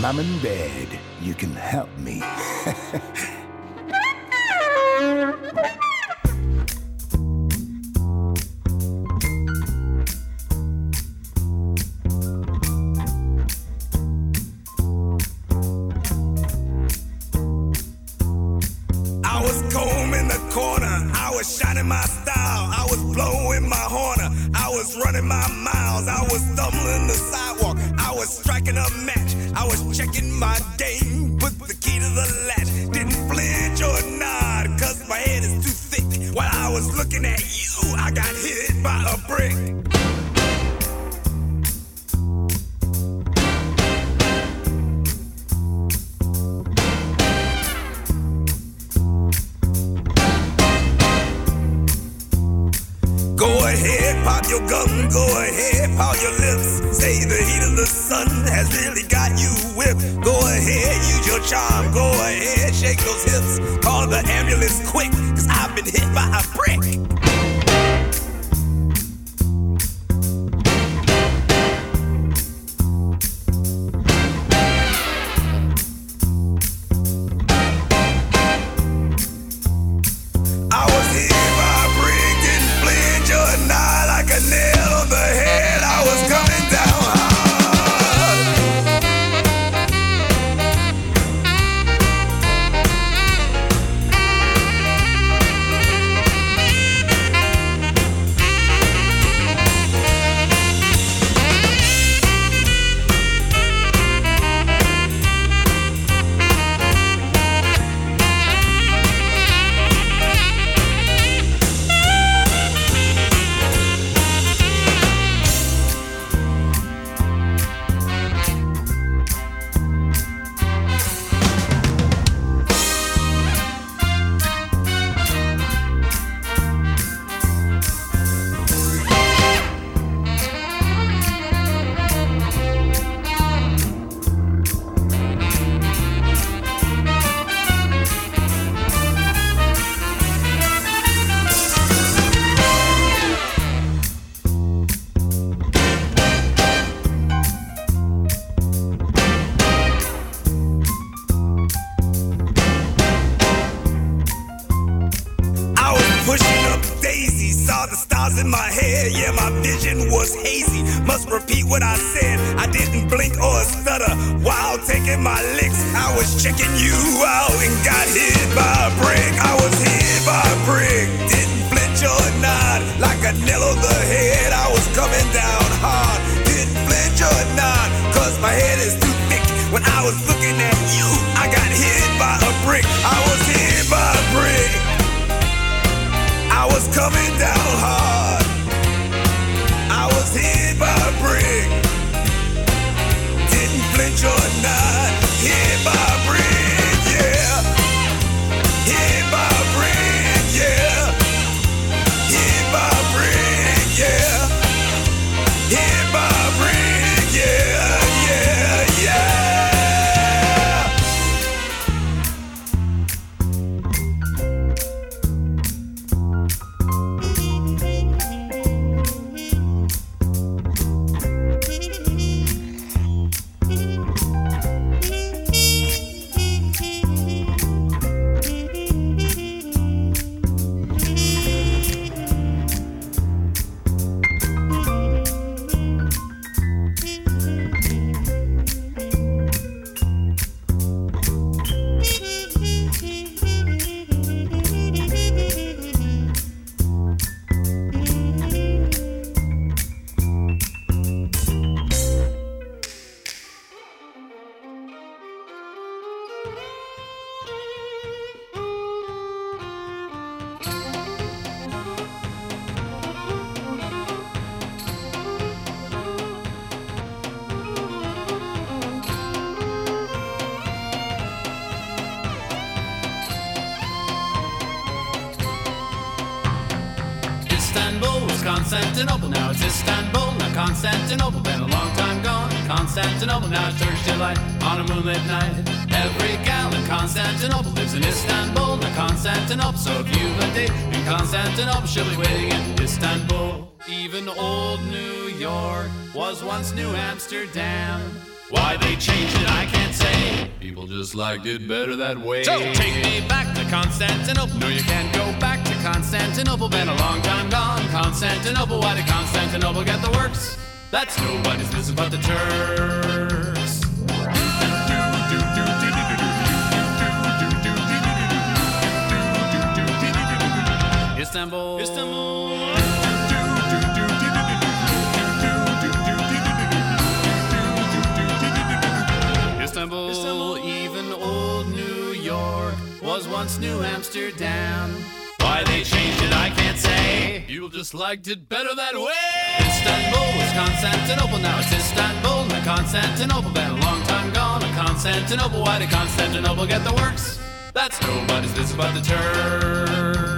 Yeah, That's nobody's business but the Turks. Istanbul. Istanbul. Istanbul. Istanbul. Even old New York was once New Amsterdam. Why they changed it, I can't say. You just liked it better that way. Istanbul was Constantinople, now it's Istanbul. Now Constantinople, been a long time gone. Constantinople, why did Constantinople get the works? That's nobody's business but the Turks.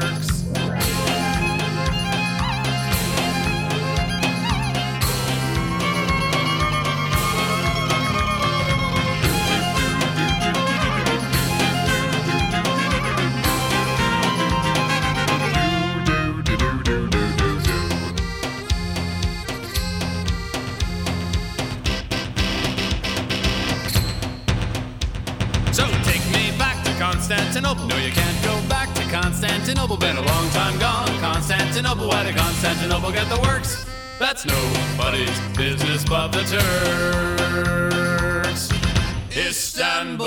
That's nobody's business but the Turks. Istanbul.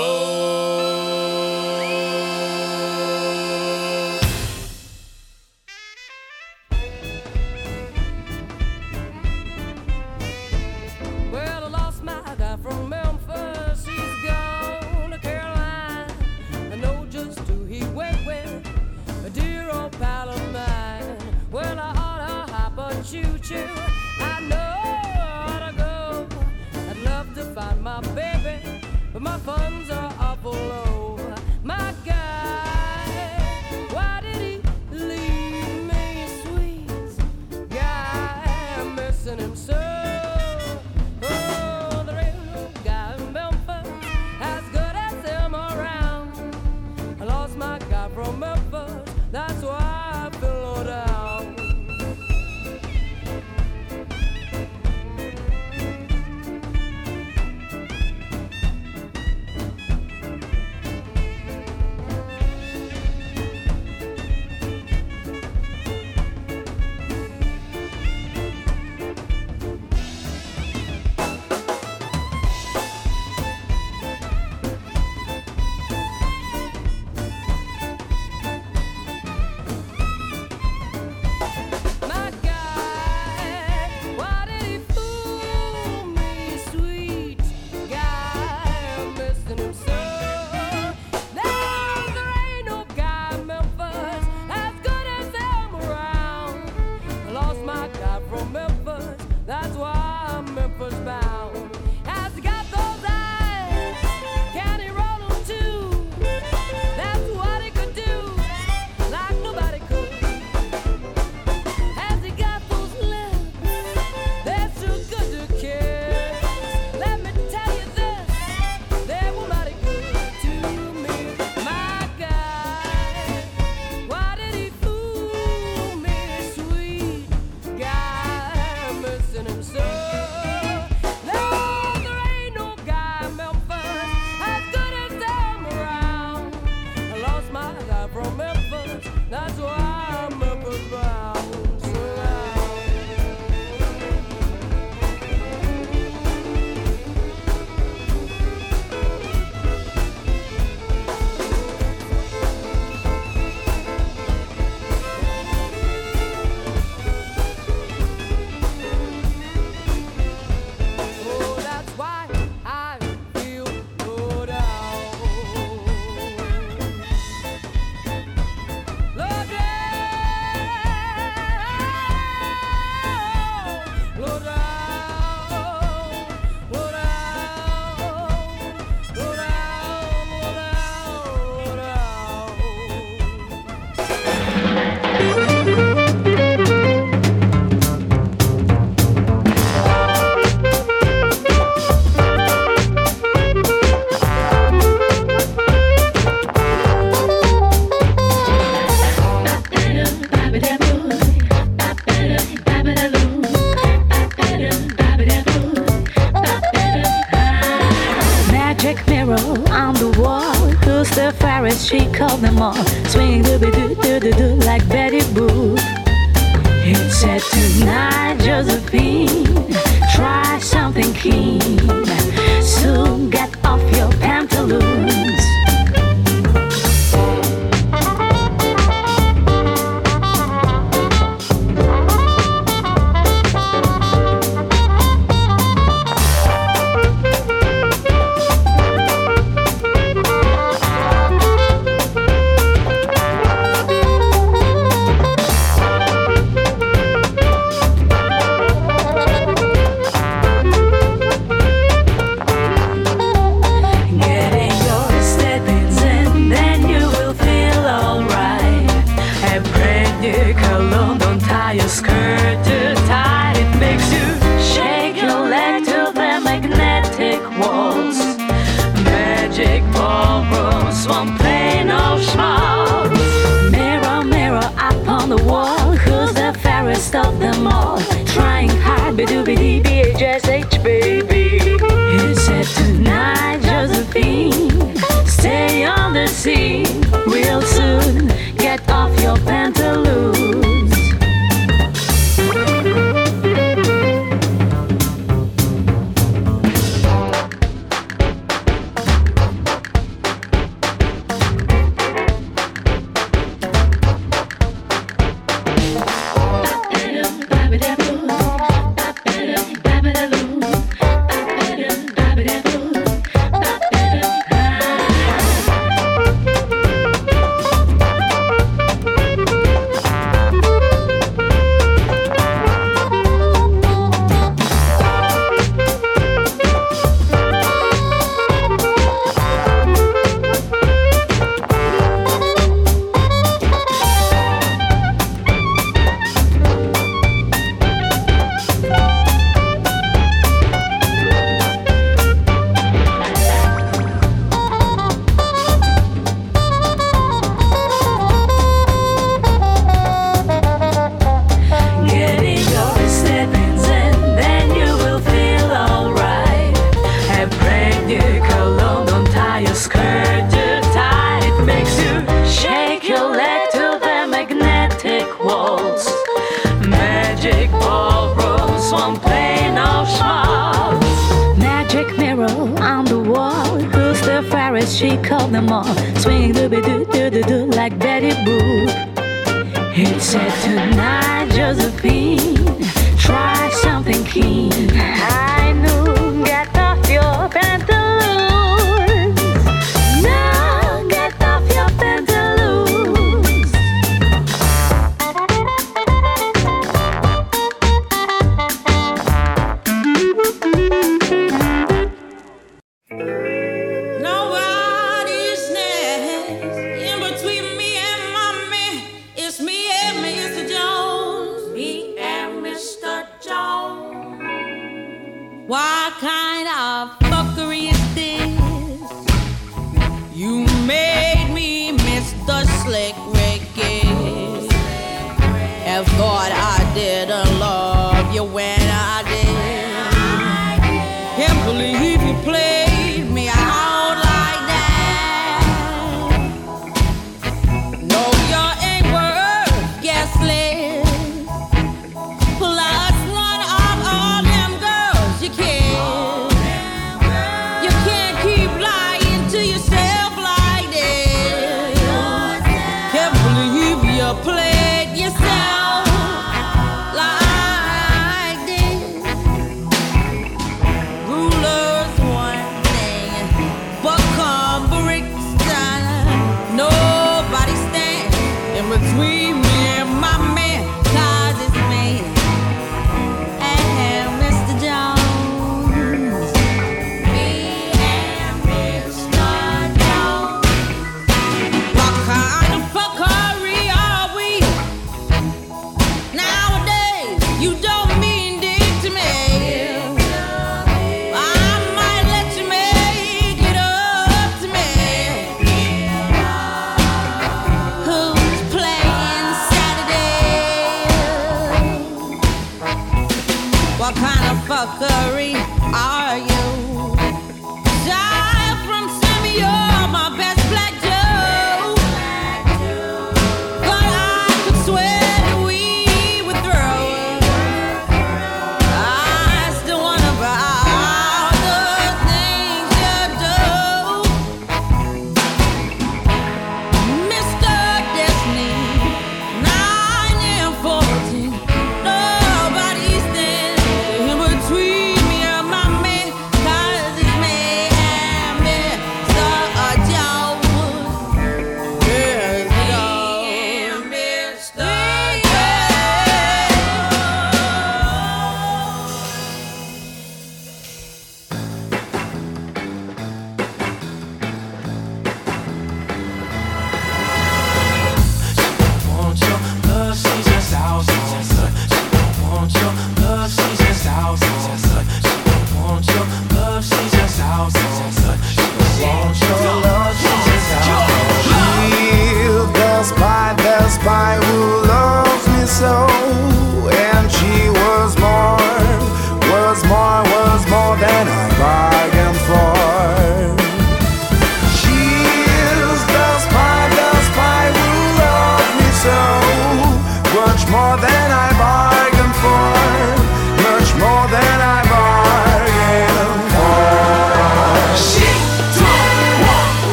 Stop of them all. Trying hard, but doobie dee, baby.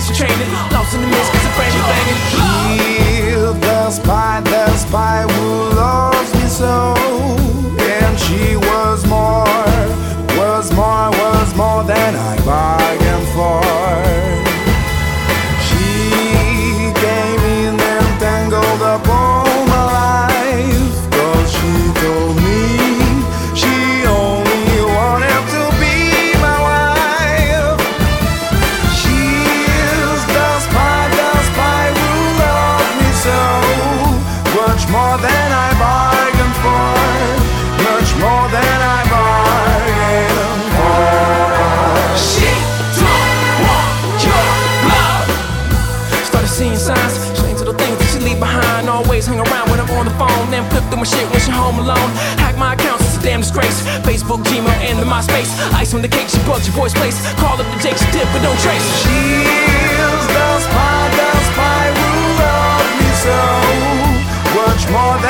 She training. Lost in the mist Gmail, and the MySpace. Ice on the cake, she bugs your boy's place. Call up the Jake, she did, but don't trace. She's the spy, the spy who loves me so. Much more than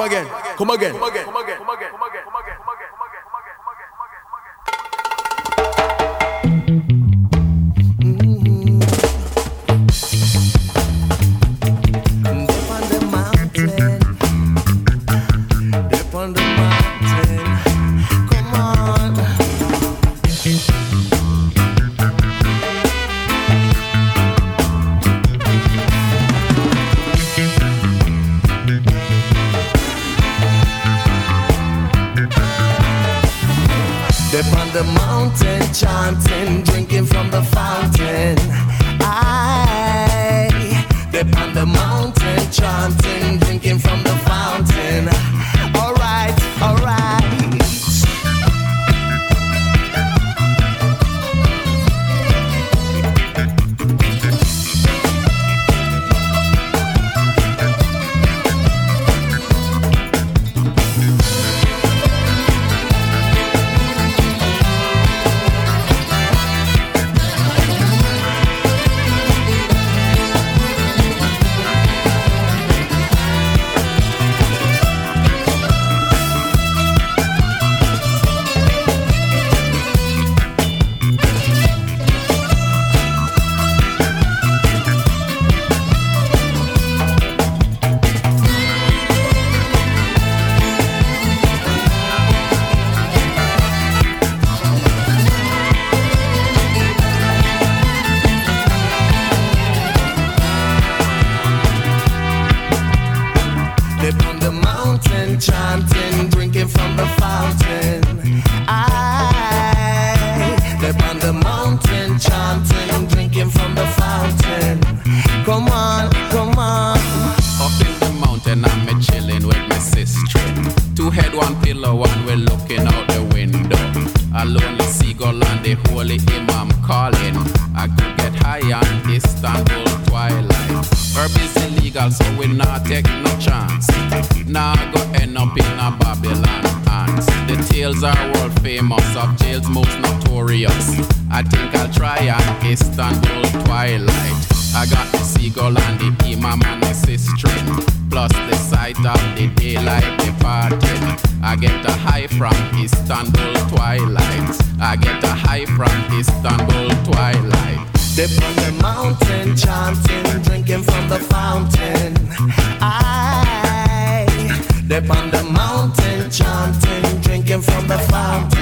Again, come again, come again, come again, Up on the mountain, chanting, drinking from the fountain. I, up on the mountain, chanting, drinking from the fountain. Come on, come on. Up in the mountain, I'm a chilling with my sister. Two head, one pillow, one we're looking out the window. A lonely seagull and the holy imam calling. I could get high on Istanbul illegal, so we not take no chance. I go end up in a Babylon hands. The tales are world famous of jails most notorious. I think I'll try on Istanbul twilight. I got the seagull and the imam and the sister. Plus the sight of the daylight departed. I get a high from Istanbul twilight. I get a high from Istanbul twilight. Up on the mountain, chanting, drinking from the fountain. I, on the mountain, chanting, drinking from the fountain.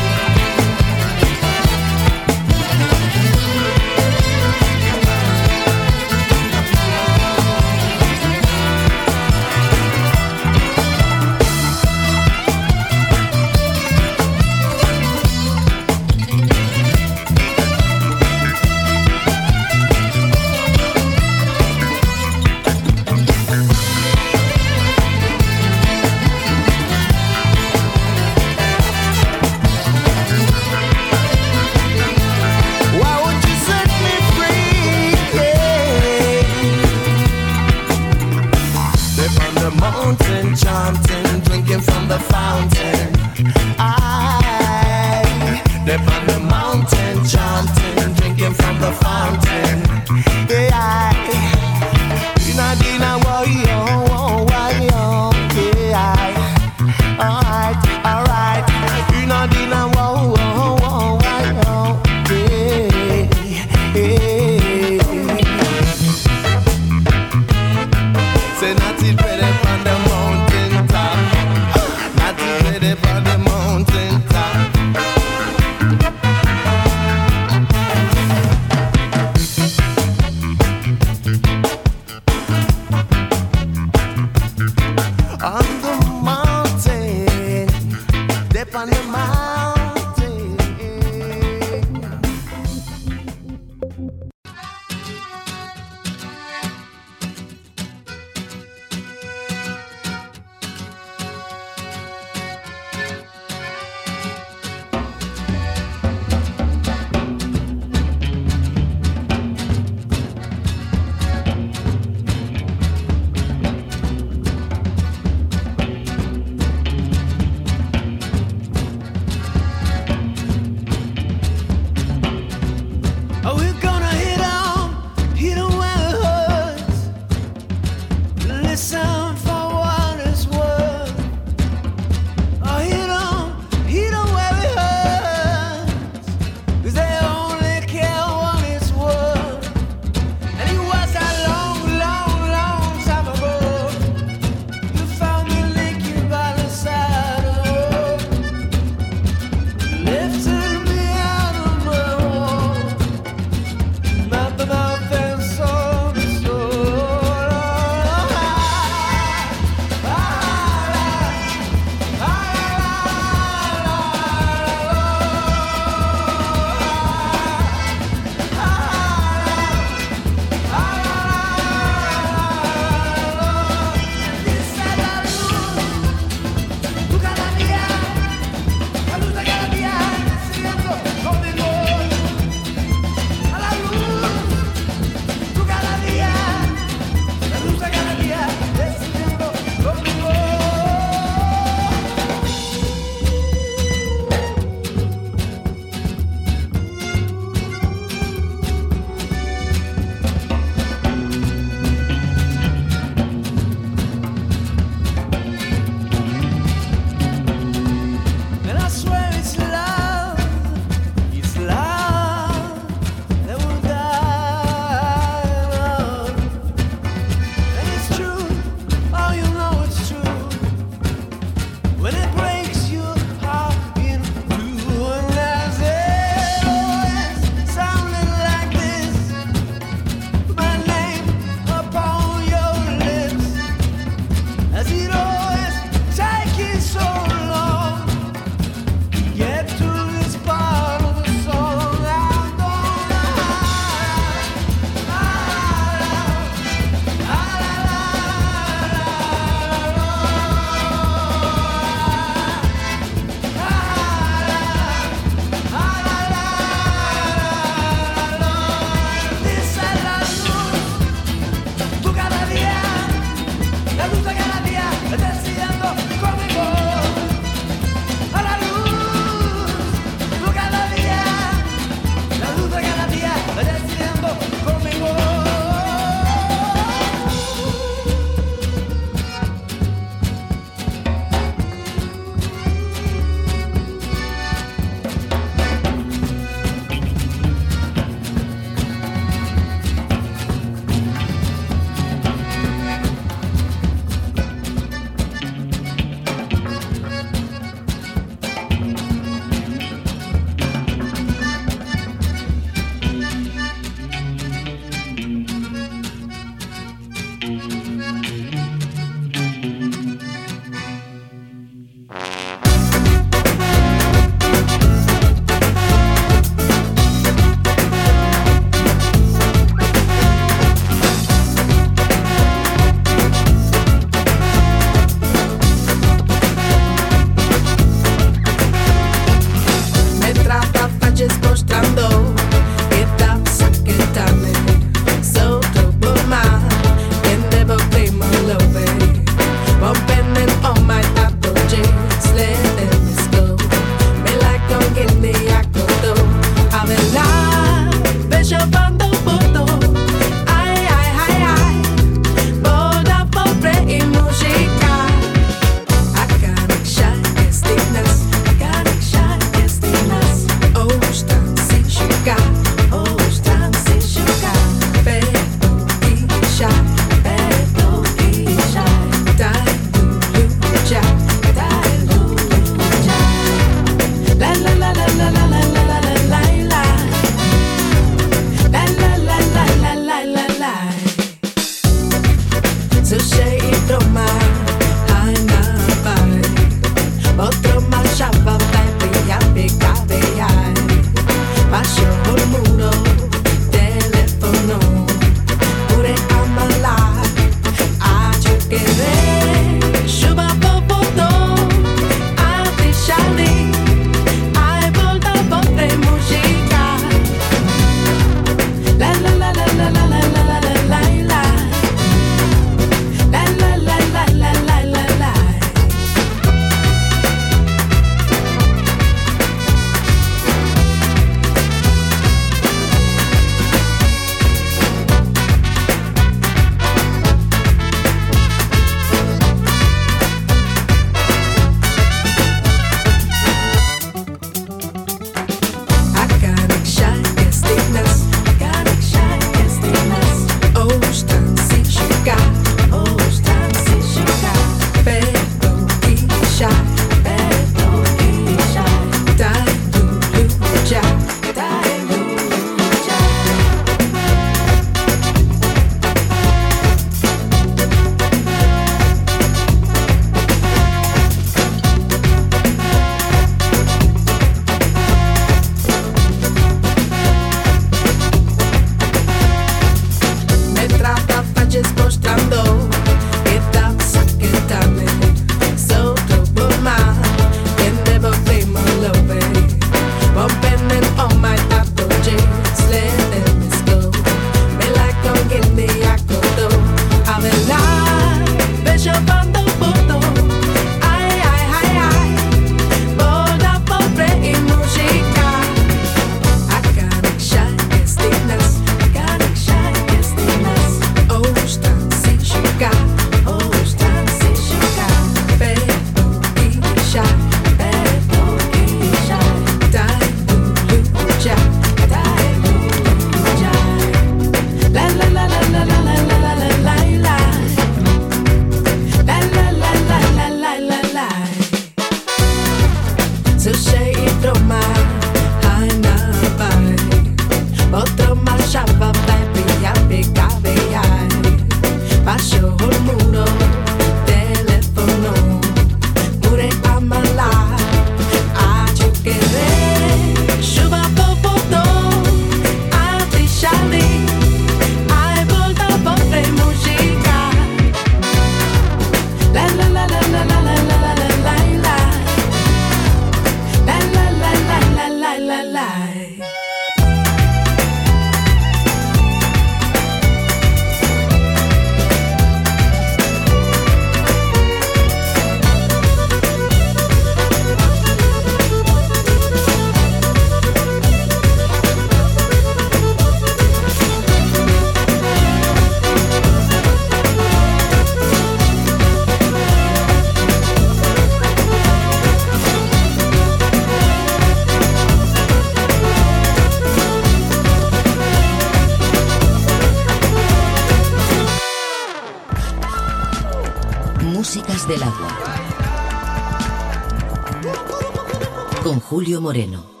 Con Julio Moreno.